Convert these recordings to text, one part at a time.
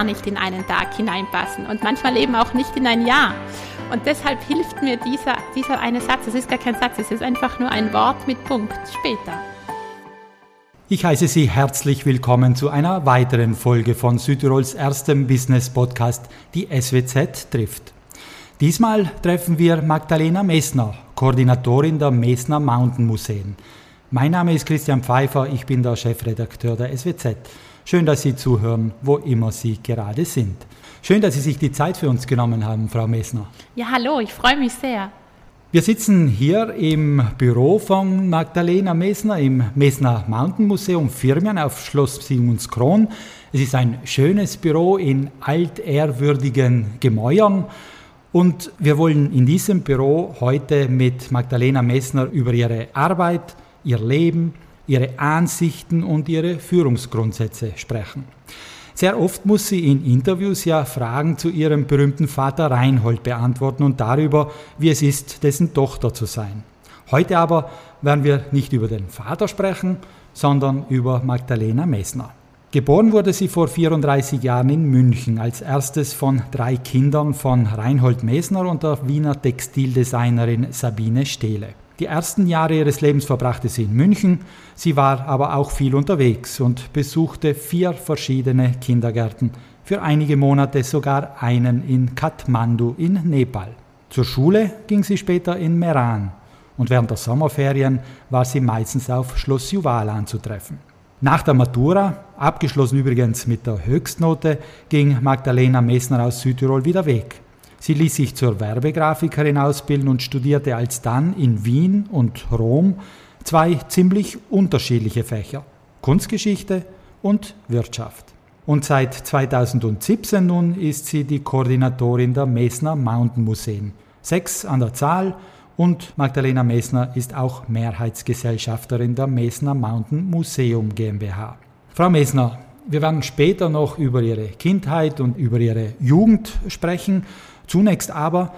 gar nicht in einen Tag hineinpassen und manchmal eben auch nicht in ein Jahr. Und deshalb hilft mir dieser, dieser eine Satz. Es ist gar kein Satz, es ist einfach nur ein Wort mit Punkt später. Ich heiße Sie herzlich willkommen zu einer weiteren Folge von Südtirols erstem Business Podcast, die SWZ trifft. Diesmal treffen wir Magdalena Messner, Koordinatorin der Messner Mountain Museen. Mein Name ist Christian Pfeiffer, ich bin der Chefredakteur der SWZ. Schön, dass Sie zuhören, wo immer Sie gerade sind. Schön, dass Sie sich die Zeit für uns genommen haben, Frau Messner. Ja, hallo, ich freue mich sehr. Wir sitzen hier im Büro von Magdalena Messner im Messner Mountain Museum Firmien auf Schloss Sigmundskron. Es ist ein schönes Büro in altehrwürdigen Gemäuern. Und wir wollen in diesem Büro heute mit Magdalena Messner über ihre Arbeit, ihr Leben, ihre Ansichten und ihre Führungsgrundsätze sprechen. Sehr oft muss sie in Interviews ja Fragen zu ihrem berühmten Vater Reinhold beantworten und darüber, wie es ist, dessen Tochter zu sein. Heute aber werden wir nicht über den Vater sprechen, sondern über Magdalena Messner. Geboren wurde sie vor 34 Jahren in München als erstes von drei Kindern von Reinhold Messner und der Wiener Textildesignerin Sabine Stehle. Die ersten Jahre ihres Lebens verbrachte sie in München, sie war aber auch viel unterwegs und besuchte vier verschiedene Kindergärten, für einige Monate sogar einen in Kathmandu in Nepal. Zur Schule ging sie später in Meran und während der Sommerferien war sie meistens auf Schloss Juval anzutreffen. Nach der Matura, abgeschlossen übrigens mit der Höchstnote, ging Magdalena Messner aus Südtirol wieder weg. Sie ließ sich zur Werbegrafikerin ausbilden und studierte alsdann in Wien und Rom zwei ziemlich unterschiedliche Fächer, Kunstgeschichte und Wirtschaft. Und seit 2017 nun ist sie die Koordinatorin der Messner Mountain Museen. Sechs an der Zahl und Magdalena Messner ist auch Mehrheitsgesellschafterin der Messner Mountain Museum GmbH. Frau Messner, wir werden später noch über Ihre Kindheit und über Ihre Jugend sprechen. Zunächst aber,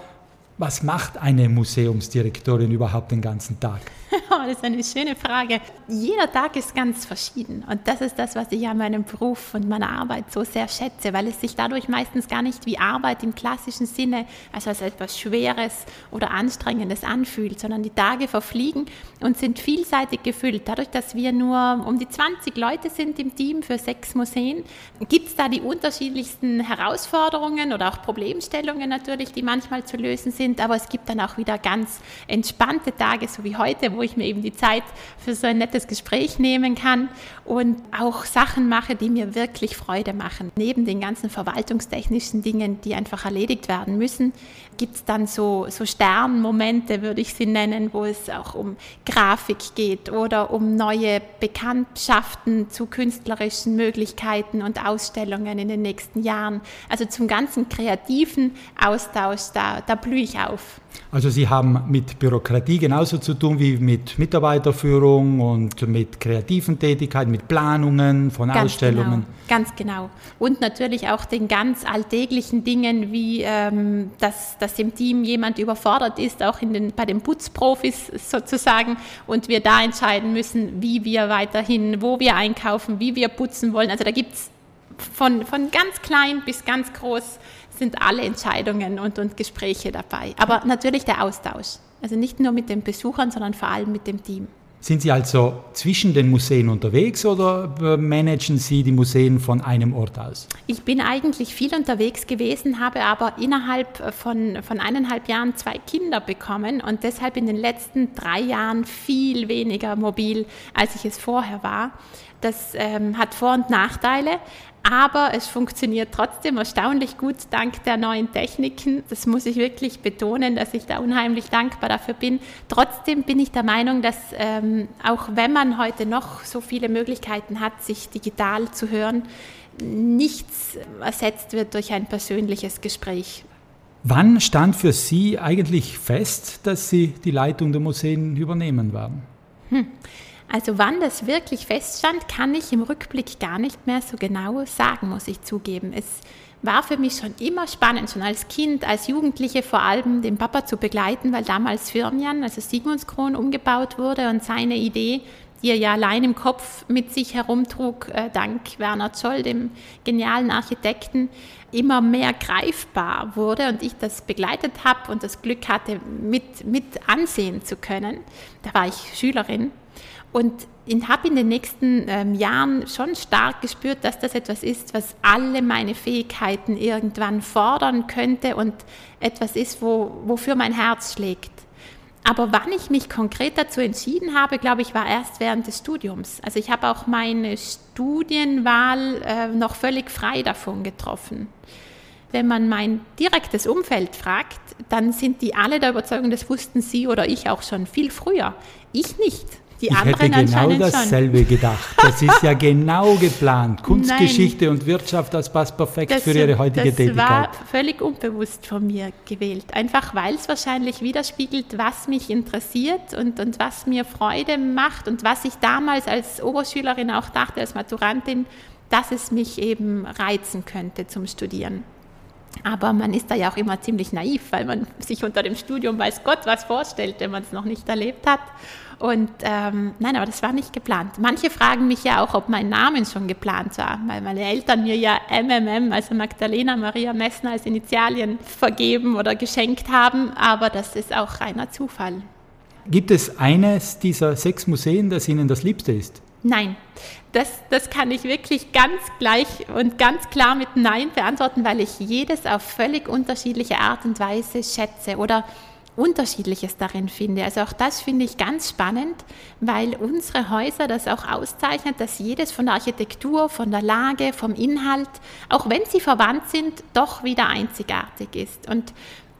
was macht eine Museumsdirektorin überhaupt den ganzen Tag? das ist eine schöne Frage. Jeder Tag ist ganz verschieden. Und das ist das, was ich an meinem Beruf und meiner Arbeit so sehr schätze, weil es sich dadurch meistens gar nicht wie Arbeit im klassischen Sinne, also als etwas Schweres oder Anstrengendes anfühlt, sondern die Tage verfliegen und sind vielseitig gefüllt. Dadurch, dass wir nur um die 20 Leute sind im Team für sechs Museen, gibt es da die unterschiedlichsten Herausforderungen oder auch Problemstellungen natürlich, die manchmal zu lösen sind. Aber es gibt dann auch wieder ganz entspannte Tage, so wie heute, wo ich mir eben die Zeit für so ein nettes Gespräch nehmen kann und auch Sachen mache, die mir wirklich Freude machen. Neben den ganzen verwaltungstechnischen Dingen, die einfach erledigt werden müssen, gibt es dann so, so Sternmomente, würde ich sie nennen, wo es auch um Grafik geht oder um neue Bekanntschaften zu künstlerischen Möglichkeiten und Ausstellungen in den nächsten Jahren. Also zum ganzen kreativen Austausch, da, da blühe ich auf. Also Sie haben mit Bürokratie genauso zu tun wie mit Mitarbeiterführung und mit kreativen Tätigkeiten, mit Planungen von ganz Ausstellungen. Genau, ganz genau. Und natürlich auch den ganz alltäglichen Dingen, wie ähm, dass, dass im Team jemand überfordert ist, auch in den, bei den Putzprofis sozusagen, und wir da entscheiden müssen, wie wir weiterhin, wo wir einkaufen, wie wir putzen wollen. Also da gibt es von, von ganz klein bis ganz groß sind alle Entscheidungen und, und Gespräche dabei. Aber natürlich der Austausch. Also nicht nur mit den Besuchern, sondern vor allem mit dem Team. Sind Sie also zwischen den Museen unterwegs oder managen Sie die Museen von einem Ort aus? Ich bin eigentlich viel unterwegs gewesen, habe aber innerhalb von, von eineinhalb Jahren zwei Kinder bekommen und deshalb in den letzten drei Jahren viel weniger mobil, als ich es vorher war. Das ähm, hat Vor- und Nachteile, aber es funktioniert trotzdem erstaunlich gut dank der neuen Techniken. Das muss ich wirklich betonen, dass ich da unheimlich dankbar dafür bin. Trotzdem bin ich der Meinung, dass ähm, auch wenn man heute noch so viele Möglichkeiten hat, sich digital zu hören, nichts ersetzt wird durch ein persönliches Gespräch. Wann stand für Sie eigentlich fest, dass Sie die Leitung der Museen übernehmen werden? Hm. Also wann das wirklich feststand, kann ich im Rückblick gar nicht mehr so genau sagen, muss ich zugeben. Es war für mich schon immer spannend, schon als Kind, als Jugendliche vor allem den Papa zu begleiten, weil damals Firmian, also Sigmundskron, umgebaut wurde und seine Idee die er ja allein im Kopf mit sich herumtrug, äh, dank Werner Zoll, dem genialen Architekten, immer mehr greifbar wurde und ich das begleitet habe und das Glück hatte, mit, mit ansehen zu können. Da war ich Schülerin und habe in den nächsten ähm, Jahren schon stark gespürt, dass das etwas ist, was alle meine Fähigkeiten irgendwann fordern könnte und etwas ist, wo, wofür mein Herz schlägt. Aber wann ich mich konkret dazu entschieden habe, glaube ich, war erst während des Studiums. Also ich habe auch meine Studienwahl äh, noch völlig frei davon getroffen. Wenn man mein direktes Umfeld fragt, dann sind die alle der Überzeugung, das wussten sie oder ich auch schon viel früher. Ich nicht. Die ich hätte genau dasselbe schon. gedacht. Das ist ja genau geplant. Kunstgeschichte Nein, und Wirtschaft, das passt perfekt das, für Ihre heutige das Tätigkeit. Das war völlig unbewusst von mir gewählt. Einfach weil es wahrscheinlich widerspiegelt, was mich interessiert und, und was mir Freude macht und was ich damals als Oberschülerin auch dachte, als Maturantin, dass es mich eben reizen könnte zum Studieren. Aber man ist da ja auch immer ziemlich naiv, weil man sich unter dem Studium weiß Gott was vorstellt, wenn man es noch nicht erlebt hat. Und ähm, nein, aber das war nicht geplant. Manche fragen mich ja auch, ob mein Name schon geplant war, weil meine Eltern mir ja MMM, also Magdalena Maria Messner als Initialien vergeben oder geschenkt haben, aber das ist auch reiner Zufall. Gibt es eines dieser sechs Museen, das Ihnen das Liebste ist? Nein, das, das kann ich wirklich ganz gleich und ganz klar mit Nein beantworten, weil ich jedes auf völlig unterschiedliche Art und Weise schätze oder Unterschiedliches darin finde. Also auch das finde ich ganz spannend, weil unsere Häuser das auch auszeichnet, dass jedes von der Architektur, von der Lage, vom Inhalt, auch wenn sie verwandt sind, doch wieder einzigartig ist. Und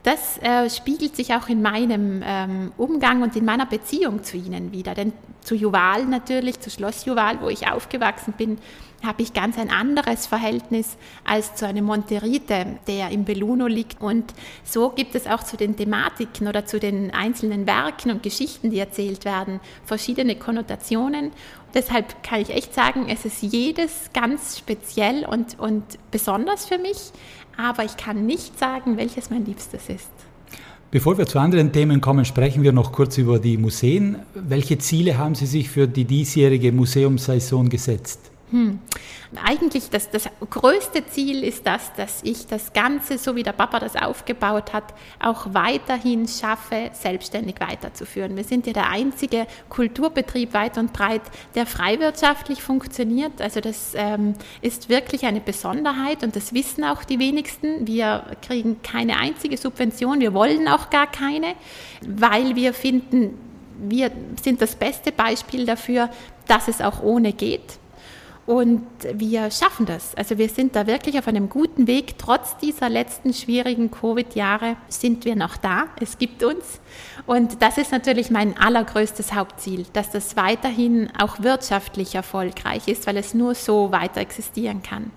das äh, spiegelt sich auch in meinem ähm, Umgang und in meiner Beziehung zu ihnen wieder. Denn zu Juval natürlich, zu Schloss Juval, wo ich aufgewachsen bin, habe ich ganz ein anderes Verhältnis als zu einem Monterite, der im Belluno liegt. Und so gibt es auch zu den Thematiken oder zu den einzelnen Werken und Geschichten, die erzählt werden, verschiedene Konnotationen. Deshalb kann ich echt sagen, es ist jedes ganz speziell und, und besonders für mich, aber ich kann nicht sagen, welches mein Liebstes ist. Bevor wir zu anderen Themen kommen, sprechen wir noch kurz über die Museen. Welche Ziele haben Sie sich für die diesjährige Museumssaison gesetzt? Hm. Eigentlich das, das größte Ziel ist das, dass ich das Ganze, so wie der Papa das aufgebaut hat, auch weiterhin schaffe, selbstständig weiterzuführen. Wir sind ja der einzige Kulturbetrieb weit und breit, der freiwirtschaftlich funktioniert. Also das ähm, ist wirklich eine Besonderheit und das wissen auch die wenigsten. Wir kriegen keine einzige Subvention, wir wollen auch gar keine, weil wir finden, wir sind das beste Beispiel dafür, dass es auch ohne geht. Und wir schaffen das. Also wir sind da wirklich auf einem guten Weg. Trotz dieser letzten schwierigen Covid-Jahre sind wir noch da. Es gibt uns. Und das ist natürlich mein allergrößtes Hauptziel, dass das weiterhin auch wirtschaftlich erfolgreich ist, weil es nur so weiter existieren kann.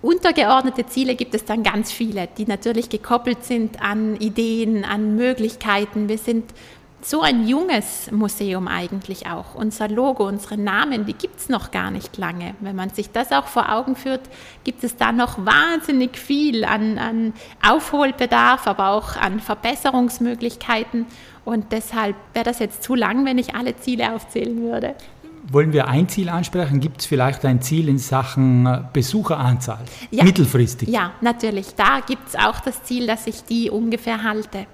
Untergeordnete Ziele gibt es dann ganz viele, die natürlich gekoppelt sind an Ideen, an Möglichkeiten. Wir sind so ein junges Museum eigentlich auch. Unser Logo, unsere Namen, die gibt es noch gar nicht lange. Wenn man sich das auch vor Augen führt, gibt es da noch wahnsinnig viel an, an Aufholbedarf, aber auch an Verbesserungsmöglichkeiten. Und deshalb wäre das jetzt zu lang, wenn ich alle Ziele aufzählen würde. Wollen wir ein Ziel ansprechen? Gibt es vielleicht ein Ziel in Sachen äh, Besucheranzahl? Ja. Mittelfristig? Ja, natürlich. Da gibt es auch das Ziel, dass ich die ungefähr halte.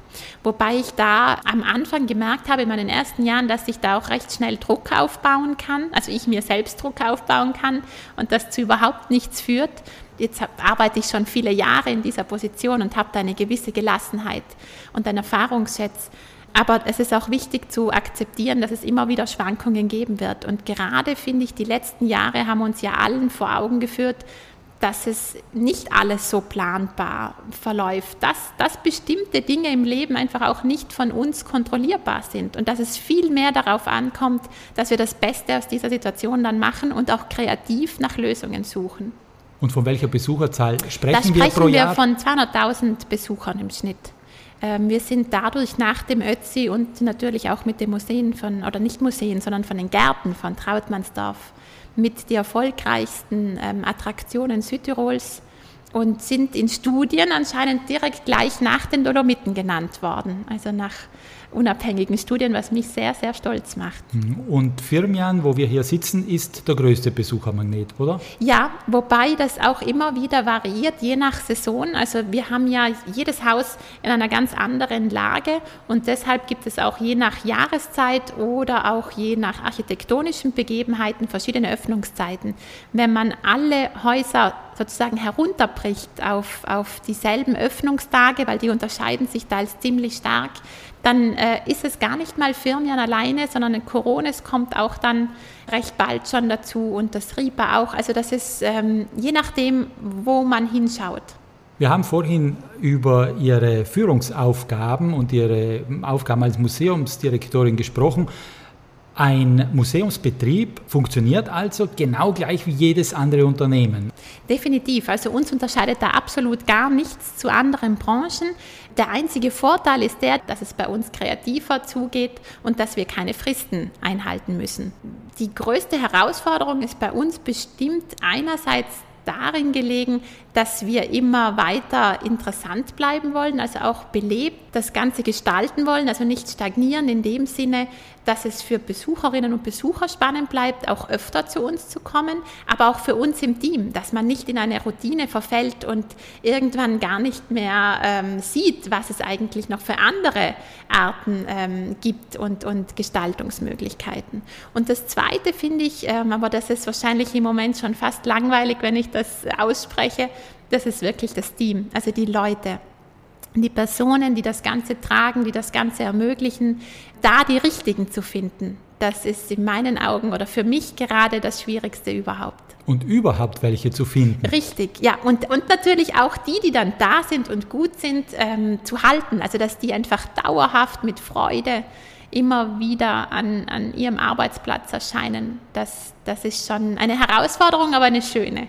Wobei ich da am Anfang gemerkt habe, in meinen ersten Jahren, dass ich da auch recht schnell Druck aufbauen kann, also ich mir selbst Druck aufbauen kann und das zu überhaupt nichts führt. Jetzt arbeite ich schon viele Jahre in dieser Position und habe da eine gewisse Gelassenheit und einen Erfahrungsschatz. Aber es ist auch wichtig zu akzeptieren, dass es immer wieder Schwankungen geben wird. Und gerade finde ich, die letzten Jahre haben uns ja allen vor Augen geführt, dass es nicht alles so planbar verläuft, dass, dass bestimmte Dinge im Leben einfach auch nicht von uns kontrollierbar sind und dass es viel mehr darauf ankommt, dass wir das Beste aus dieser Situation dann machen und auch kreativ nach Lösungen suchen. Und von welcher Besucherzahl sprechen, da sprechen wir pro Jahr? Da sprechen wir von 200.000 Besuchern im Schnitt. Ähm, wir sind dadurch nach dem Ötzi und natürlich auch mit den Museen von, oder nicht Museen, sondern von den Gärten von Trautmannsdorf mit die erfolgreichsten ähm, Attraktionen Südtirols und sind in Studien anscheinend direkt gleich nach den Dolomiten genannt worden. Also nach unabhängigen Studien, was mich sehr, sehr stolz macht. Mhm. Und Firmian, wo wir hier sitzen, ist der größte Besuchermagnet, oder? Ja, wobei das auch immer wieder variiert, je nach Saison. Also wir haben ja jedes Haus in einer ganz anderen Lage und deshalb gibt es auch je nach Jahreszeit oder auch je nach architektonischen Begebenheiten verschiedene Öffnungszeiten. Wenn man alle Häuser sozusagen herunterbricht auf, auf dieselben Öffnungstage, weil die unterscheiden sich teils ziemlich stark, dann äh, ist es gar nicht mal Firmian alleine, sondern ein kommt auch dann recht bald schon dazu und das Ripa auch. Also das ist ähm, je nachdem, wo man hinschaut. Wir haben vorhin über Ihre Führungsaufgaben und Ihre Aufgaben als Museumsdirektorin gesprochen. Ein Museumsbetrieb funktioniert also genau gleich wie jedes andere Unternehmen. Definitiv. Also uns unterscheidet da absolut gar nichts zu anderen Branchen. Der einzige Vorteil ist der, dass es bei uns kreativer zugeht und dass wir keine Fristen einhalten müssen. Die größte Herausforderung ist bei uns bestimmt einerseits darin gelegen, dass wir immer weiter interessant bleiben wollen, also auch belebt das Ganze gestalten wollen, also nicht stagnieren in dem Sinne, dass es für Besucherinnen und Besucher spannend bleibt, auch öfter zu uns zu kommen, aber auch für uns im Team, dass man nicht in eine Routine verfällt und irgendwann gar nicht mehr ähm, sieht, was es eigentlich noch für andere Arten ähm, gibt und, und Gestaltungsmöglichkeiten. Und das Zweite finde ich, ähm, aber das ist wahrscheinlich im Moment schon fast langweilig, wenn ich das ausspreche, das ist wirklich das Team, also die Leute die Personen, die das Ganze tragen, die das Ganze ermöglichen, da die richtigen zu finden. Das ist in meinen Augen oder für mich gerade das Schwierigste überhaupt. Und überhaupt welche zu finden. Richtig, ja. Und, und natürlich auch die, die dann da sind und gut sind, ähm, zu halten. Also dass die einfach dauerhaft mit Freude immer wieder an, an ihrem Arbeitsplatz erscheinen. Das, das ist schon eine Herausforderung, aber eine schöne.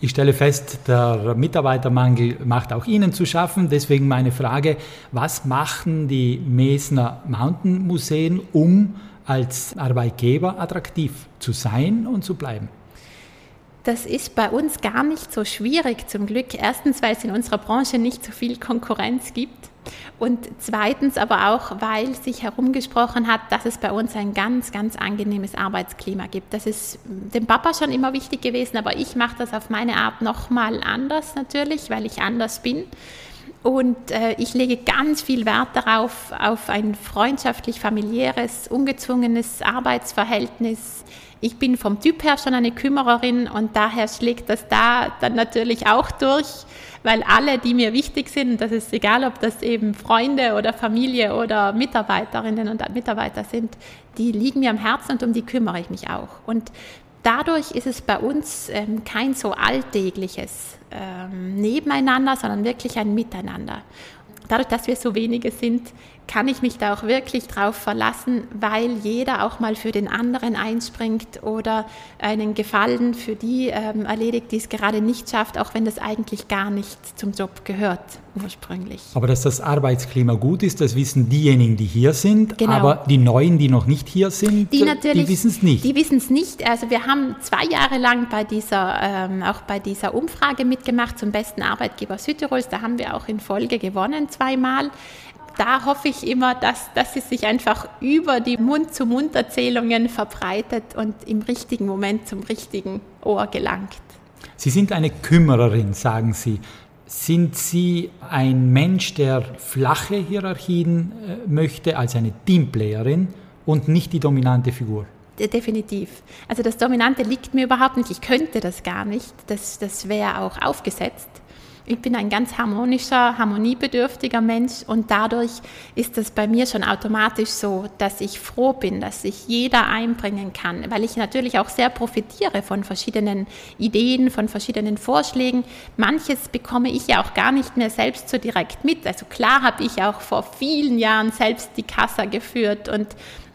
Ich stelle fest, der Mitarbeitermangel macht auch Ihnen zu schaffen. Deswegen meine Frage, was machen die Mesner Mountain Museen, um als Arbeitgeber attraktiv zu sein und zu bleiben? Das ist bei uns gar nicht so schwierig zum Glück. Erstens, weil es in unserer Branche nicht so viel Konkurrenz gibt. Und zweitens aber auch, weil sich herumgesprochen hat, dass es bei uns ein ganz, ganz angenehmes Arbeitsklima gibt. Das ist dem Papa schon immer wichtig gewesen, aber ich mache das auf meine Art nochmal anders natürlich, weil ich anders bin. Und äh, ich lege ganz viel Wert darauf, auf ein freundschaftlich familiäres, ungezwungenes Arbeitsverhältnis. Ich bin vom Typ her schon eine Kümmererin und daher schlägt das da dann natürlich auch durch weil alle, die mir wichtig sind, das ist egal, ob das eben Freunde oder Familie oder Mitarbeiterinnen und Mitarbeiter sind, die liegen mir am Herzen und um die kümmere ich mich auch. Und dadurch ist es bei uns ähm, kein so alltägliches ähm, Nebeneinander, sondern wirklich ein Miteinander. Dadurch, dass wir so wenige sind, kann ich mich da auch wirklich drauf verlassen, weil jeder auch mal für den anderen einspringt oder einen Gefallen für die ähm, erledigt, die es gerade nicht schafft, auch wenn das eigentlich gar nicht zum Job gehört ursprünglich. Aber dass das Arbeitsklima gut ist, das wissen diejenigen, die hier sind, genau. aber die Neuen, die noch nicht hier sind, die, die wissen es nicht. Die wissen es nicht. Also wir haben zwei Jahre lang bei dieser, ähm, auch bei dieser Umfrage mitgemacht zum besten Arbeitgeber Südtirols. Da haben wir auch in Folge gewonnen zweimal da hoffe ich immer, dass, dass es sich einfach über die Mund-zu-Mund-Erzählungen verbreitet und im richtigen Moment zum richtigen Ohr gelangt. Sie sind eine Kümmererin, sagen Sie. Sind Sie ein Mensch, der flache Hierarchien äh, möchte, als eine Teamplayerin und nicht die dominante Figur? Definitiv. Also das Dominante liegt mir überhaupt nicht. Ich könnte das gar nicht. Das, das wäre auch aufgesetzt. Ich bin ein ganz harmonischer, harmoniebedürftiger Mensch und dadurch ist es bei mir schon automatisch so, dass ich froh bin, dass sich jeder einbringen kann, weil ich natürlich auch sehr profitiere von verschiedenen Ideen, von verschiedenen Vorschlägen. Manches bekomme ich ja auch gar nicht mehr selbst so direkt mit. Also klar habe ich auch vor vielen Jahren selbst die Kassa geführt und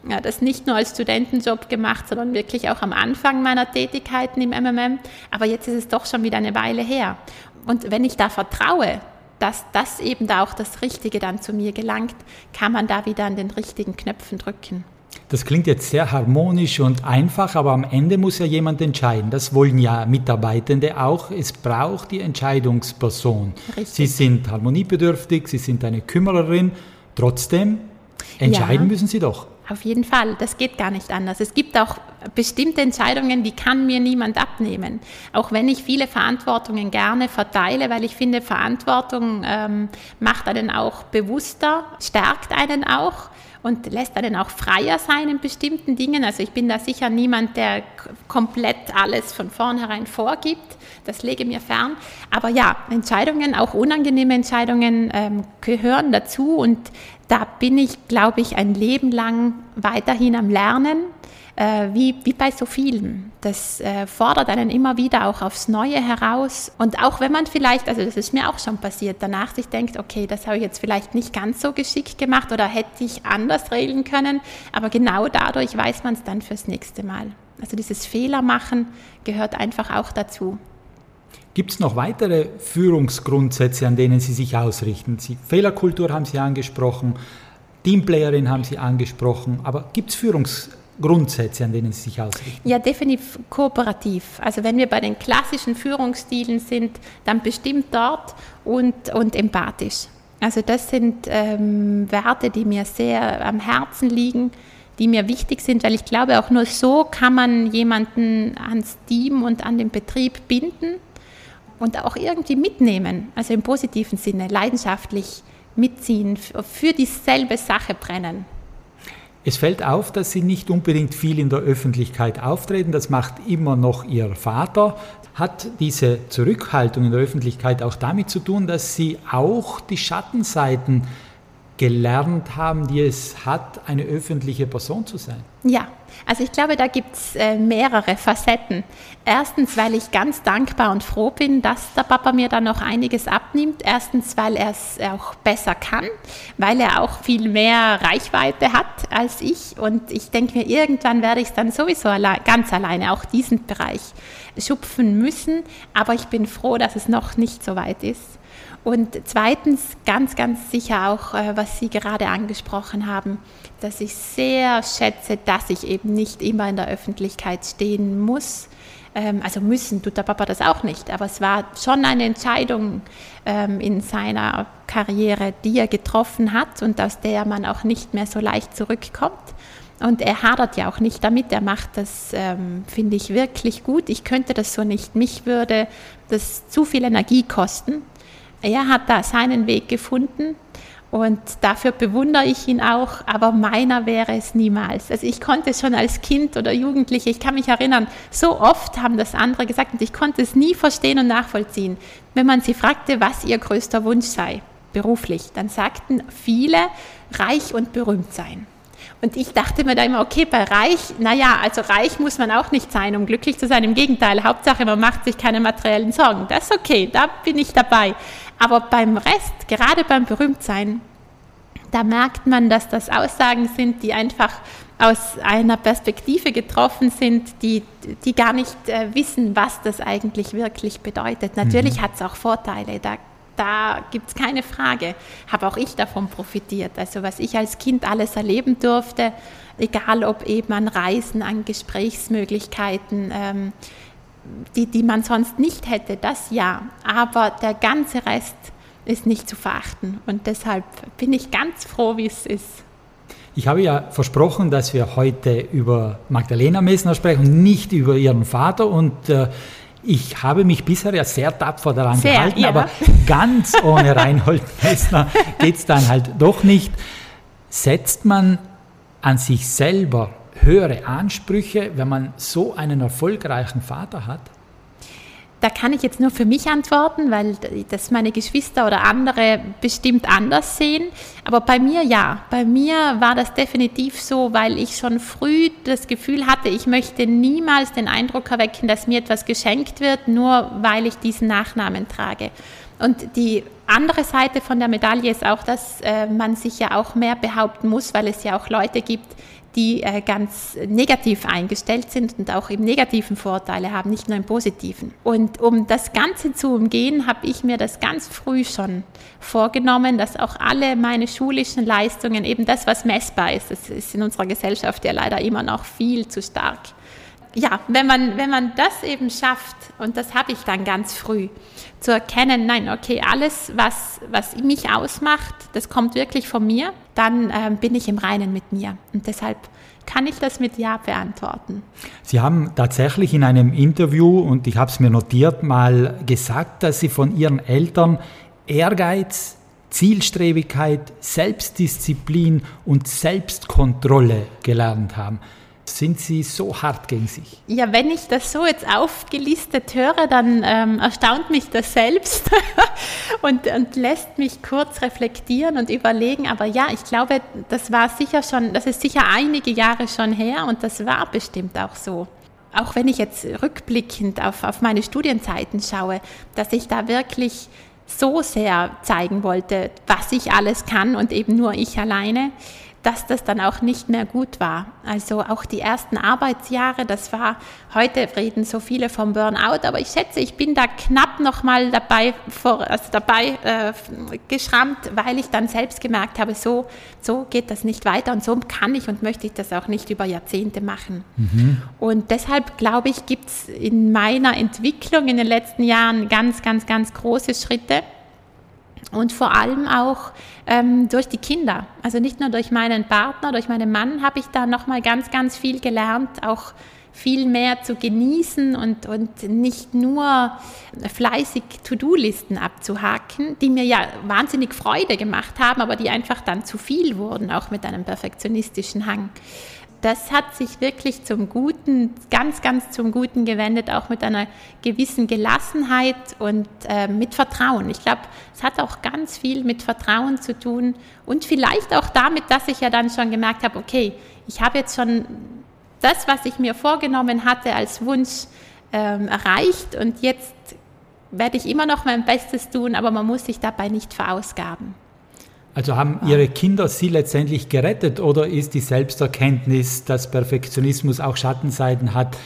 ja, das nicht nur als Studentenjob gemacht, sondern wirklich auch am Anfang meiner Tätigkeiten im MMM. Aber jetzt ist es doch schon wieder eine Weile her. Und wenn ich da vertraue, dass das eben da auch das Richtige dann zu mir gelangt, kann man da wieder an den richtigen Knöpfen drücken. Das klingt jetzt sehr harmonisch und einfach, aber am Ende muss ja jemand entscheiden. Das wollen ja Mitarbeitende auch. Es braucht die Entscheidungsperson. Richtig. Sie sind harmoniebedürftig, Sie sind eine Kümmererin. Trotzdem Entscheiden ja, müssen Sie doch. Auf jeden Fall, das geht gar nicht anders. Es gibt auch bestimmte Entscheidungen, die kann mir niemand abnehmen. Auch wenn ich viele Verantwortungen gerne verteile, weil ich finde, Verantwortung ähm, macht einen auch bewusster, stärkt einen auch und lässt einen auch freier sein in bestimmten Dingen. Also ich bin da sicher niemand, der komplett alles von vornherein vorgibt. Das lege mir fern. Aber ja, Entscheidungen, auch unangenehme Entscheidungen ähm, gehören dazu und da bin ich, glaube ich, ein Leben lang weiterhin am Lernen, äh, wie, wie bei so vielen. Das äh, fordert einen immer wieder auch aufs Neue heraus. Und auch wenn man vielleicht, also das ist mir auch schon passiert, danach sich denkt, okay, das habe ich jetzt vielleicht nicht ganz so geschickt gemacht oder hätte ich anders regeln können, aber genau dadurch weiß man es dann fürs nächste Mal. Also dieses Fehler machen gehört einfach auch dazu. Gibt es noch weitere Führungsgrundsätze, an denen Sie sich ausrichten? Sie, Fehlerkultur haben Sie angesprochen, Teamplayerin haben Sie angesprochen, aber gibt es Führungsgrundsätze, an denen Sie sich ausrichten? Ja, definitiv kooperativ. Also wenn wir bei den klassischen Führungsstilen sind, dann bestimmt dort und, und empathisch. Also das sind ähm, Werte, die mir sehr am Herzen liegen, die mir wichtig sind, weil ich glaube, auch nur so kann man jemanden ans Team und an den Betrieb binden und auch irgendwie mitnehmen, also im positiven Sinne, leidenschaftlich mitziehen, für dieselbe Sache brennen. Es fällt auf, dass Sie nicht unbedingt viel in der Öffentlichkeit auftreten. Das macht immer noch Ihr Vater. Hat diese Zurückhaltung in der Öffentlichkeit auch damit zu tun, dass Sie auch die Schattenseiten gelernt haben, die es hat, eine öffentliche Person zu sein? Ja, also ich glaube, da gibt es äh, mehrere Facetten. Erstens, weil ich ganz dankbar und froh bin, dass der Papa mir da noch einiges abnimmt. Erstens, weil er es auch besser kann, weil er auch viel mehr Reichweite hat als ich. Und ich denke mir, irgendwann werde ich es dann sowieso alle ganz alleine auch diesen Bereich schupfen müssen. Aber ich bin froh, dass es noch nicht so weit ist. Und zweitens ganz, ganz sicher auch, äh, was Sie gerade angesprochen haben, dass ich sehr schätze, dass ich eben nicht immer in der Öffentlichkeit stehen muss. Ähm, also müssen tut der Papa das auch nicht, aber es war schon eine Entscheidung ähm, in seiner Karriere, die er getroffen hat und aus der man auch nicht mehr so leicht zurückkommt. Und er hadert ja auch nicht damit, er macht das, ähm, finde ich, wirklich gut. Ich könnte das so nicht. Mich würde das zu viel Energie kosten er hat da seinen Weg gefunden und dafür bewundere ich ihn auch, aber meiner wäre es niemals. Also ich konnte schon als Kind oder Jugendliche, ich kann mich erinnern, so oft haben das andere gesagt und ich konnte es nie verstehen und nachvollziehen. Wenn man sie fragte, was ihr größter Wunsch sei, beruflich, dann sagten viele, reich und berühmt sein. Und ich dachte mir da immer, okay, bei reich, naja, also reich muss man auch nicht sein, um glücklich zu sein. Im Gegenteil, Hauptsache, man macht sich keine materiellen Sorgen. Das ist okay, da bin ich dabei. Aber beim Rest, gerade beim Berühmtsein, da merkt man, dass das Aussagen sind, die einfach aus einer Perspektive getroffen sind, die, die gar nicht äh, wissen, was das eigentlich wirklich bedeutet. Natürlich mhm. hat es auch Vorteile, da da gibt es keine Frage. Habe auch ich davon profitiert. Also was ich als Kind alles erleben durfte, egal ob eben an Reisen, an Gesprächsmöglichkeiten, ähm, die, die man sonst nicht hätte, das ja. Aber der ganze Rest ist nicht zu verachten. Und deshalb bin ich ganz froh, wie es ist. Ich habe ja versprochen, dass wir heute über Magdalena Messner sprechen, nicht über ihren Vater. Und äh, ich habe mich bisher ja sehr tapfer daran sehr, gehalten, ja. aber ganz ohne Reinhold Messner geht es dann halt doch nicht. Setzt man an sich selber höhere Ansprüche, wenn man so einen erfolgreichen Vater hat? Da kann ich jetzt nur für mich antworten, weil das meine Geschwister oder andere bestimmt anders sehen. Aber bei mir ja. Bei mir war das definitiv so, weil ich schon früh das Gefühl hatte, ich möchte niemals den Eindruck erwecken, dass mir etwas geschenkt wird, nur weil ich diesen Nachnamen trage. Und die andere Seite von der Medaille ist auch, dass äh, man sich ja auch mehr behaupten muss, weil es ja auch Leute gibt, die äh, ganz negativ eingestellt sind und auch im negativen Vorteile haben, nicht nur im positiven. Und um das Ganze zu umgehen, habe ich mir das ganz früh schon vorgenommen, dass auch alle meine schulischen Leistungen, eben das, was messbar ist, das ist in unserer Gesellschaft ja leider immer noch viel zu stark. Ja, wenn man, wenn man das eben schafft, und das habe ich dann ganz früh, zu erkennen, nein, okay, alles, was, was mich ausmacht, das kommt wirklich von mir, dann ähm, bin ich im Reinen mit mir. Und deshalb kann ich das mit Ja beantworten. Sie haben tatsächlich in einem Interview, und ich habe es mir notiert, mal gesagt, dass Sie von Ihren Eltern Ehrgeiz, Zielstrebigkeit, Selbstdisziplin und Selbstkontrolle gelernt haben. Sind Sie so hart gegen sich? Ja, wenn ich das so jetzt aufgelistet höre, dann ähm, erstaunt mich das selbst und, und lässt mich kurz reflektieren und überlegen. Aber ja, ich glaube, das war sicher schon, das ist sicher einige Jahre schon her und das war bestimmt auch so auch wenn ich jetzt rückblickend auf, auf meine Studienzeiten schaue, dass ich da wirklich so sehr zeigen wollte, was ich alles kann und eben nur ich alleine, dass das dann auch nicht mehr gut war. Also auch die ersten Arbeitsjahre, das war, heute reden so viele vom Burnout, aber ich schätze, ich bin da knapp nochmal dabei, vor, also dabei äh, geschrammt, weil ich dann selbst gemerkt habe, so, so geht das nicht weiter und so kann ich und möchte ich das auch nicht über Jahrzehnte machen. Mhm. Und deshalb glaube ich, gibt es in meiner Entwicklung in den letzten Jahren ganz, ganz, ganz große Schritte und vor allem auch ähm, durch die Kinder. Also nicht nur durch meinen Partner, durch meinen Mann habe ich da nochmal ganz, ganz viel gelernt, auch viel mehr zu genießen und, und nicht nur fleißig To-Do-Listen abzuhaken, die mir ja wahnsinnig Freude gemacht haben, aber die einfach dann zu viel wurden, auch mit einem perfektionistischen Hang das hat sich wirklich zum Guten, ganz, ganz zum Guten gewendet, auch mit einer gewissen Gelassenheit und äh, mit Vertrauen. Ich glaube, es hat auch ganz viel mit Vertrauen zu tun und vielleicht auch damit, dass ich ja dann schon gemerkt habe, okay, ich habe jetzt schon das, was ich mir vorgenommen hatte als Wunsch ähm, erreicht und jetzt werde ich immer noch mein Bestes tun, aber man muss sich dabei nicht verausgaben. Also haben Ihre Kinder Sie letztendlich gerettet oder ist die Selbsterkenntnis, dass Perfektionismus auch Schattenseiten hat,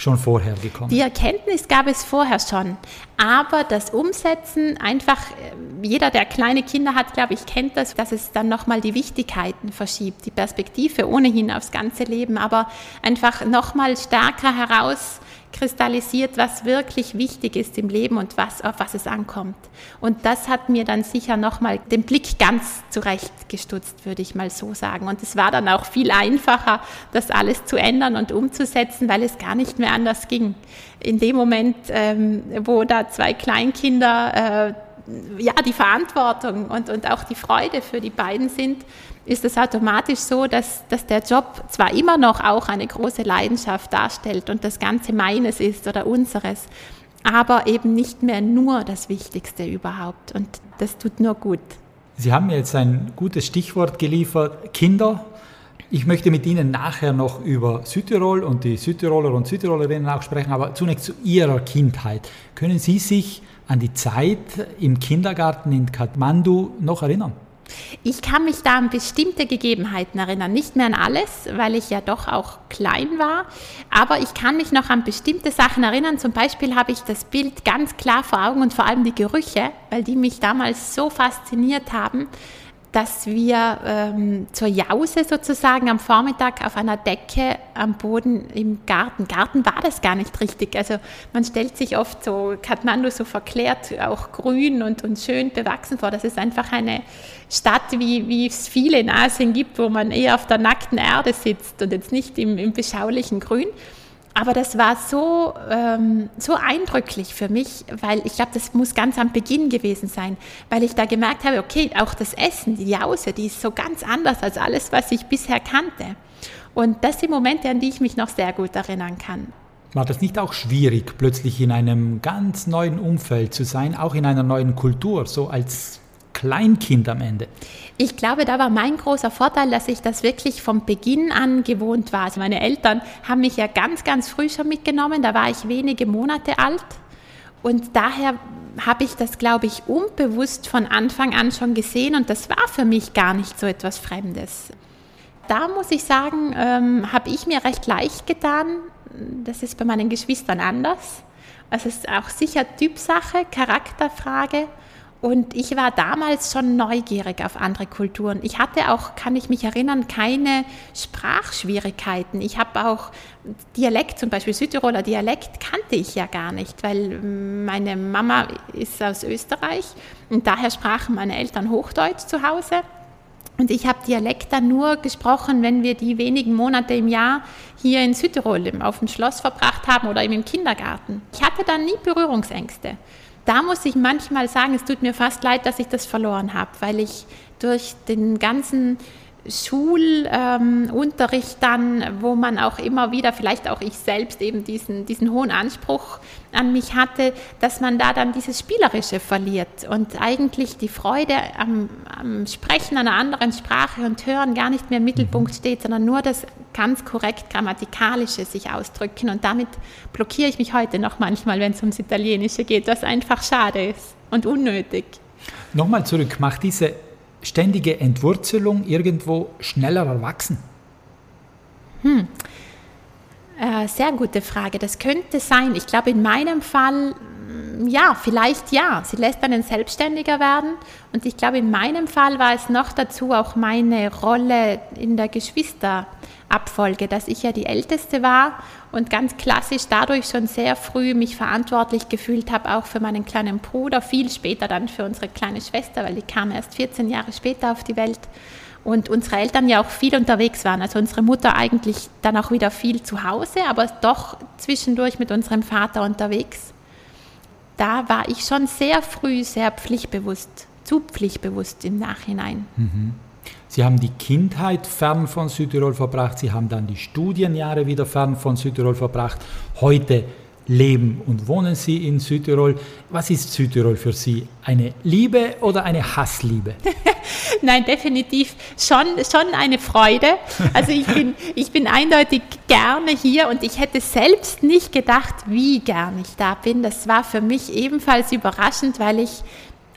schon vorher gekommen? Die Erkenntnis gab es vorher schon, aber das Umsetzen einfach, äh, jeder, der kleine Kinder hat, glaube ich, kennt das, dass es dann nochmal die Wichtigkeiten verschiebt, die Perspektive ohnehin aufs ganze Leben, aber einfach nochmal stärker heraus kristallisiert, was wirklich wichtig ist im Leben und was, auf was es ankommt. Und das hat mir dann sicher nochmal den Blick ganz zurechtgestutzt, würde ich mal so sagen. Und es war dann auch viel einfacher, das alles zu ändern und umzusetzen, weil es gar nicht mehr anders ging. In dem Moment, ähm, wo da zwei Kleinkinder äh, ja, die Verantwortung und, und auch die Freude für die beiden sind, ist es automatisch so, dass, dass der Job zwar immer noch auch eine große Leidenschaft darstellt und das Ganze meines ist oder unseres, aber eben nicht mehr nur das Wichtigste überhaupt. Und das tut nur gut. Sie haben jetzt ein gutes Stichwort geliefert, Kinder. Ich möchte mit Ihnen nachher noch über Südtirol und die Südtiroler und Südtirolerinnen auch sprechen, aber zunächst zu Ihrer Kindheit. Können Sie sich an die Zeit im Kindergarten in Kathmandu noch erinnern? Ich kann mich da an bestimmte Gegebenheiten erinnern, nicht mehr an alles, weil ich ja doch auch klein war, aber ich kann mich noch an bestimmte Sachen erinnern. Zum Beispiel habe ich das Bild ganz klar vor Augen und vor allem die Gerüche, weil die mich damals so fasziniert haben dass wir ähm, zur Jause sozusagen am Vormittag auf einer Decke am Boden im Garten, Garten war das gar nicht richtig. Also man stellt sich oft so Kathmandu so verklärt, auch grün und, und schön bewachsen vor. Das ist einfach eine Stadt, wie, wie es viele in Asien gibt, wo man eher auf der nackten Erde sitzt und jetzt nicht im, im beschaulichen Grün. Aber das war so, ähm, so eindrücklich für mich, weil ich glaube, das muss ganz am Beginn gewesen sein, weil ich da gemerkt habe, okay, auch das Essen, die Jause, die ist so ganz anders als alles, was ich bisher kannte. Und das sind Momente, an die ich mich noch sehr gut erinnern kann. War das nicht auch schwierig, plötzlich in einem ganz neuen Umfeld zu sein, auch in einer neuen Kultur, so als Kleinkind am Ende? Ich glaube, da war mein großer Vorteil, dass ich das wirklich vom Beginn an gewohnt war. Also meine Eltern haben mich ja ganz, ganz früh schon mitgenommen. Da war ich wenige Monate alt. Und daher habe ich das, glaube ich, unbewusst von Anfang an schon gesehen und das war für mich gar nicht so etwas Fremdes. Da muss ich sagen, ähm, habe ich mir recht leicht getan. Das ist bei meinen Geschwistern anders. Es ist auch sicher Typsache, Charakterfrage. Und ich war damals schon neugierig auf andere Kulturen. Ich hatte auch, kann ich mich erinnern, keine Sprachschwierigkeiten. Ich habe auch Dialekt, zum Beispiel Südtiroler Dialekt, kannte ich ja gar nicht, weil meine Mama ist aus Österreich und daher sprachen meine Eltern Hochdeutsch zu Hause. Und ich habe Dialekt dann nur gesprochen, wenn wir die wenigen Monate im Jahr hier in Südtirol auf dem Schloss verbracht haben oder im Kindergarten. Ich hatte dann nie Berührungsängste da muss ich manchmal sagen, es tut mir fast leid, dass ich das verloren habe, weil ich durch den ganzen Schulunterricht ähm, dann, wo man auch immer wieder, vielleicht auch ich selbst eben diesen, diesen hohen Anspruch an mich hatte, dass man da dann dieses Spielerische verliert und eigentlich die Freude am, am Sprechen einer anderen Sprache und Hören gar nicht mehr im Mittelpunkt steht, sondern nur das ganz korrekt grammatikalische sich ausdrücken. Und damit blockiere ich mich heute noch manchmal, wenn es ums Italienische geht, was einfach schade ist und unnötig. Nochmal zurück, macht diese ständige Entwurzelung irgendwo schneller erwachsen? Hm. Äh, sehr gute Frage. Das könnte sein. Ich glaube, in meinem Fall, ja, vielleicht ja. Sie lässt einen selbstständiger werden. Und ich glaube, in meinem Fall war es noch dazu auch meine Rolle in der Geschwisterabfolge, dass ich ja die Älteste war und ganz klassisch dadurch schon sehr früh mich verantwortlich gefühlt habe, auch für meinen kleinen Bruder, viel später dann für unsere kleine Schwester, weil die kam erst 14 Jahre später auf die Welt und unsere Eltern ja auch viel unterwegs waren. Also unsere Mutter eigentlich dann auch wieder viel zu Hause, aber doch zwischendurch mit unserem Vater unterwegs. Da war ich schon sehr früh sehr pflichtbewusst, zu pflichtbewusst im Nachhinein. Mhm. Sie haben die Kindheit fern von Südtirol verbracht, Sie haben dann die Studienjahre wieder fern von Südtirol verbracht. Heute leben und wohnen Sie in Südtirol. Was ist Südtirol für Sie? Eine Liebe oder eine Hassliebe? Nein, definitiv schon, schon eine Freude. Also ich bin, ich bin eindeutig gerne hier und ich hätte selbst nicht gedacht, wie gern ich da bin. Das war für mich ebenfalls überraschend, weil ich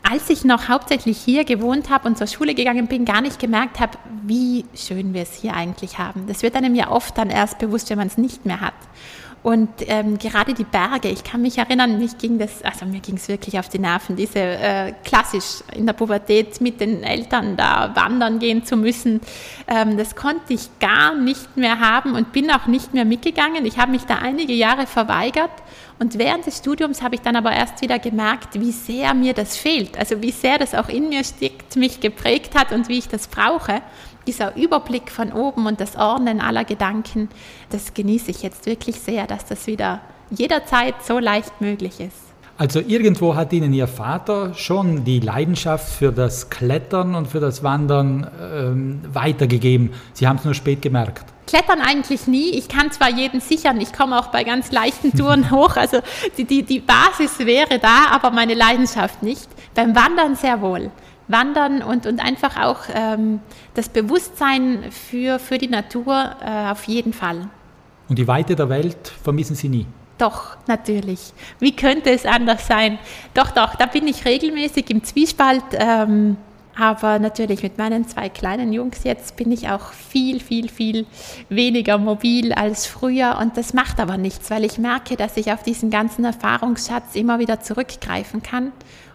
als ich noch hauptsächlich hier gewohnt habe und zur Schule gegangen bin, gar nicht gemerkt habe, wie schön wir es hier eigentlich haben. Das wird einem ja oft dann erst bewusst, wenn man es nicht mehr hat. Und ähm, gerade die Berge, ich kann mich erinnern, mich ging das, also mir ging es wirklich auf die Nerven, diese äh, klassisch in der Pubertät mit den Eltern da wandern gehen zu müssen. Ähm, das konnte ich gar nicht mehr haben und bin auch nicht mehr mitgegangen. Ich habe mich da einige Jahre verweigert und während des Studiums habe ich dann aber erst wieder gemerkt, wie sehr mir das fehlt, also wie sehr das auch in mir steckt, mich geprägt hat und wie ich das brauche dieser Überblick von oben und das Ordnen aller Gedanken, das genieße ich jetzt wirklich sehr, dass das wieder jederzeit so leicht möglich ist. Also irgendwo hat Ihnen Ihr Vater schon die Leidenschaft für das Klettern und für das Wandern ähm, weitergegeben. Sie haben es nur spät gemerkt. Klettern eigentlich nie. Ich kann zwar jeden sichern, ich komme auch bei ganz leichten Touren hoch, also die, die, die Basis wäre da, aber meine Leidenschaft nicht. Beim Wandern sehr wohl. Wandern und, und einfach auch ähm, das Bewusstsein für, für die Natur äh, auf jeden Fall. Und die Weite der Welt vermissen Sie nie? Doch, natürlich. Wie könnte es anders sein? Doch, doch, da bin ich regelmäßig im Zwiespalt. Ähm, aber natürlich mit meinen zwei kleinen Jungs jetzt bin ich auch viel, viel, viel weniger mobil als früher. Und das macht aber nichts, weil ich merke, dass ich auf diesen ganzen Erfahrungsschatz immer wieder zurückgreifen kann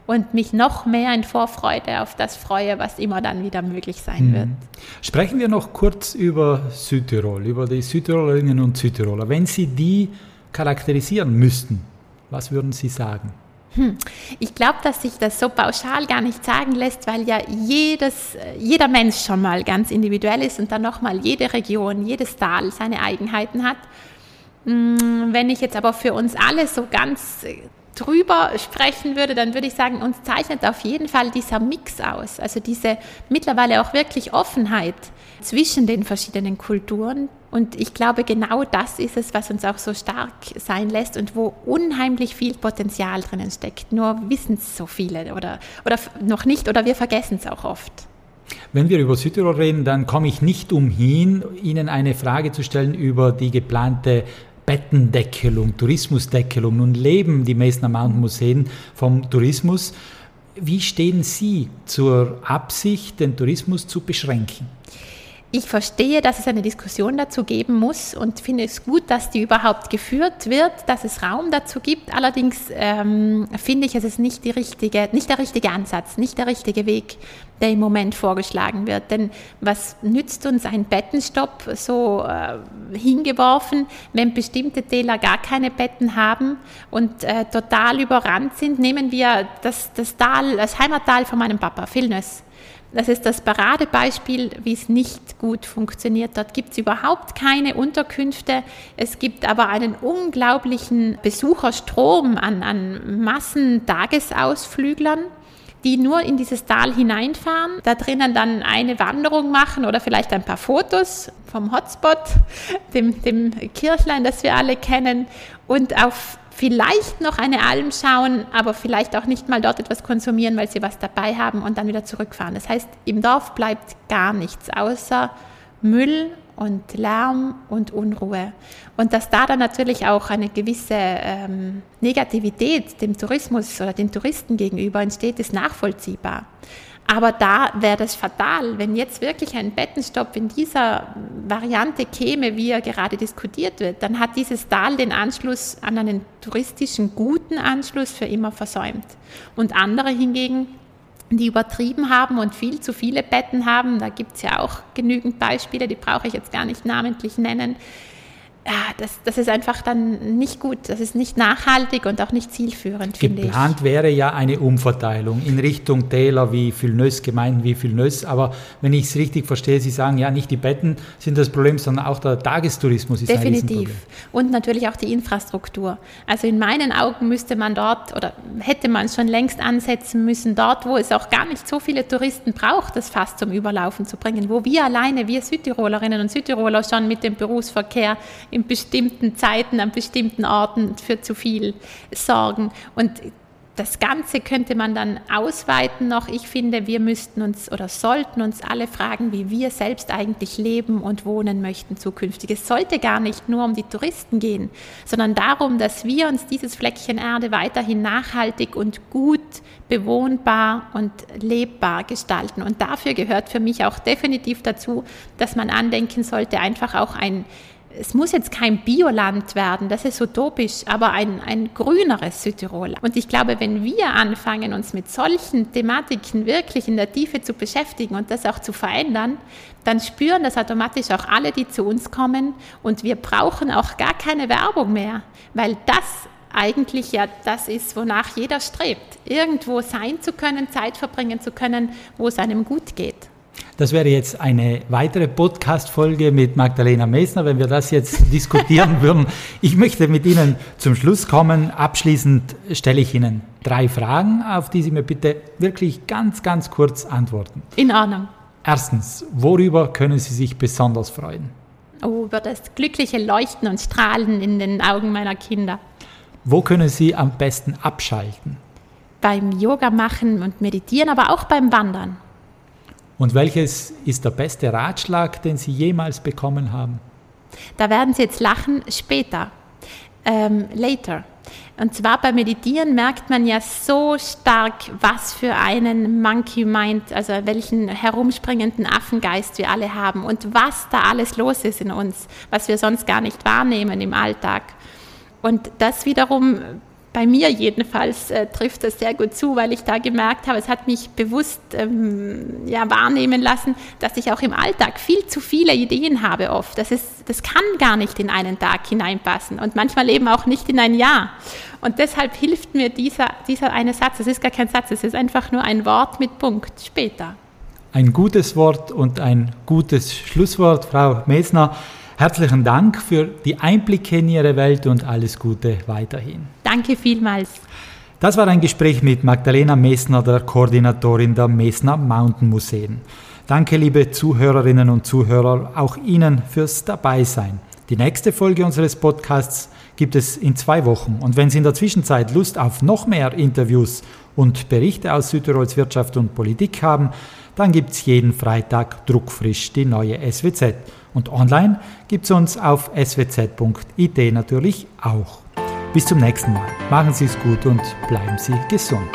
und mich noch mehr in Vorfreude auf das freue, was immer dann wieder möglich sein mhm. wird. Sprechen wir noch kurz über Südtirol, über die Südtirolerinnen und Südtiroler. Wenn Sie die charakterisieren müssten, was würden Sie sagen? Hm. Ich glaube, dass sich das so pauschal gar nicht sagen lässt, weil ja jedes, jeder Mensch schon mal ganz individuell ist und dann nochmal jede Region, jedes Tal seine Eigenheiten hat. Hm, wenn ich jetzt aber für uns alle so ganz drüber sprechen würde, dann würde ich sagen, uns zeichnet auf jeden Fall dieser Mix aus, also diese mittlerweile auch wirklich Offenheit zwischen den verschiedenen Kulturen. Und ich glaube, genau das ist es, was uns auch so stark sein lässt und wo unheimlich viel Potenzial drinnen steckt. Nur wissen es so viele oder, oder noch nicht oder wir vergessen es auch oft. Wenn wir über Südtirol reden, dann komme ich nicht umhin, Ihnen eine Frage zu stellen über die geplante Bettendeckelung, Tourismusdeckelung. Nun leben die Messner Mountain Museen vom Tourismus. Wie stehen Sie zur Absicht, den Tourismus zu beschränken? ich verstehe, dass es eine Diskussion dazu geben muss und finde es gut, dass die überhaupt geführt wird, dass es Raum dazu gibt. Allerdings ähm, finde ich, es ist nicht, richtige, nicht der richtige Ansatz, nicht der richtige Weg, der im Moment vorgeschlagen wird. Denn was nützt uns ein Bettenstopp so äh, hingeworfen, wenn bestimmte Täler gar keine Betten haben und äh, total überrannt sind? Nehmen wir das, das Tal, das Heimattal von meinem Papa, Vilnös. Das ist das Paradebeispiel, wie es nicht gut funktioniert. Dort gibt es überhaupt keine Unterkünfte. Es gibt aber einen unglaublichen Besucherstrom an, an Massentagesausflüglern die nur in dieses Tal hineinfahren, da drinnen dann eine Wanderung machen oder vielleicht ein paar Fotos vom Hotspot, dem, dem Kirchlein, das wir alle kennen, und auf vielleicht noch eine Alm schauen, aber vielleicht auch nicht mal dort etwas konsumieren, weil sie was dabei haben und dann wieder zurückfahren. Das heißt, im Dorf bleibt gar nichts außer Müll und Lärm und Unruhe. Und dass da dann natürlich auch eine gewisse ähm, Negativität dem Tourismus oder den Touristen gegenüber entsteht, ist nachvollziehbar. Aber da wäre das fatal, wenn jetzt wirklich ein Bettenstopp in dieser Variante käme, wie er gerade diskutiert wird, dann hat dieses Tal den Anschluss an einen touristischen guten Anschluss für immer versäumt. Und andere hingegen, die übertrieben haben und viel zu viele Betten haben, da gibt es ja auch genügend Beispiele, die brauche ich jetzt gar nicht namentlich nennen, ja, das, das ist einfach dann nicht gut. Das ist nicht nachhaltig und auch nicht zielführend, finde ich. Geplant wäre ja eine Umverteilung in Richtung Täler wie Vilnös, Gemeinden wie Vilnös. Aber wenn ich es richtig verstehe, Sie sagen ja, nicht die Betten sind das Problem, sondern auch der Tagestourismus ist Definitiv. ein Riesenproblem. Und natürlich auch die Infrastruktur. Also in meinen Augen müsste man dort oder hätte man schon längst ansetzen müssen, dort, wo es auch gar nicht so viele Touristen braucht, das Fass zum Überlaufen zu bringen. Wo wir alleine, wir Südtirolerinnen und Südtiroler schon mit dem Berufsverkehr in bestimmten Zeiten an bestimmten Orten für zu viel sorgen. Und das Ganze könnte man dann ausweiten noch. Ich finde, wir müssten uns oder sollten uns alle fragen, wie wir selbst eigentlich leben und wohnen möchten zukünftig. Es sollte gar nicht nur um die Touristen gehen, sondern darum, dass wir uns dieses Fleckchen Erde weiterhin nachhaltig und gut bewohnbar und lebbar gestalten. Und dafür gehört für mich auch definitiv dazu, dass man andenken sollte, einfach auch ein es muss jetzt kein Bioland werden, das ist utopisch, aber ein, ein grüneres Südtirol. Und ich glaube, wenn wir anfangen, uns mit solchen Thematiken wirklich in der Tiefe zu beschäftigen und das auch zu verändern, dann spüren das automatisch auch alle, die zu uns kommen. Und wir brauchen auch gar keine Werbung mehr, weil das eigentlich ja das ist, wonach jeder strebt. Irgendwo sein zu können, Zeit verbringen zu können, wo es einem gut geht. Das wäre jetzt eine weitere Podcast-Folge mit Magdalena Meissner, wenn wir das jetzt diskutieren würden. Ich möchte mit Ihnen zum Schluss kommen. Abschließend stelle ich Ihnen drei Fragen, auf die Sie mir bitte wirklich ganz, ganz kurz antworten. In Ordnung. Erstens, worüber können Sie sich besonders freuen? Oh, über das glückliche Leuchten und Strahlen in den Augen meiner Kinder. Wo können Sie am besten abschalten? Beim Yoga machen und meditieren, aber auch beim Wandern. Und welches ist der beste Ratschlag, den Sie jemals bekommen haben? Da werden Sie jetzt lachen, später, ähm, later. Und zwar beim Meditieren merkt man ja so stark, was für einen Monkey Mind, also welchen herumspringenden Affengeist wir alle haben und was da alles los ist in uns, was wir sonst gar nicht wahrnehmen im Alltag. Und das wiederum bei mir jedenfalls äh, trifft das sehr gut zu, weil ich da gemerkt habe, es hat mich bewusst ähm, ja, wahrnehmen lassen, dass ich auch im Alltag viel zu viele Ideen habe oft. Das, ist, das kann gar nicht in einen Tag hineinpassen und manchmal eben auch nicht in ein Jahr. Und deshalb hilft mir dieser, dieser eine Satz, es ist gar kein Satz, es ist einfach nur ein Wort mit Punkt später. Ein gutes Wort und ein gutes Schlusswort, Frau Mesner. Herzlichen Dank für die Einblicke in Ihre Welt und alles Gute weiterhin. Danke vielmals. Das war ein Gespräch mit Magdalena Mesner, der Koordinatorin der Mesner Mountain Museen. Danke, liebe Zuhörerinnen und Zuhörer, auch Ihnen fürs Dabeisein. Die nächste Folge unseres Podcasts gibt es in zwei Wochen. Und wenn Sie in der Zwischenzeit Lust auf noch mehr Interviews und Berichte aus Südtirols Wirtschaft und Politik haben, dann gibt es jeden Freitag druckfrisch die neue SWZ. Und online gibt es uns auf swz.it natürlich auch. Bis zum nächsten Mal. Machen Sie es gut und bleiben Sie gesund.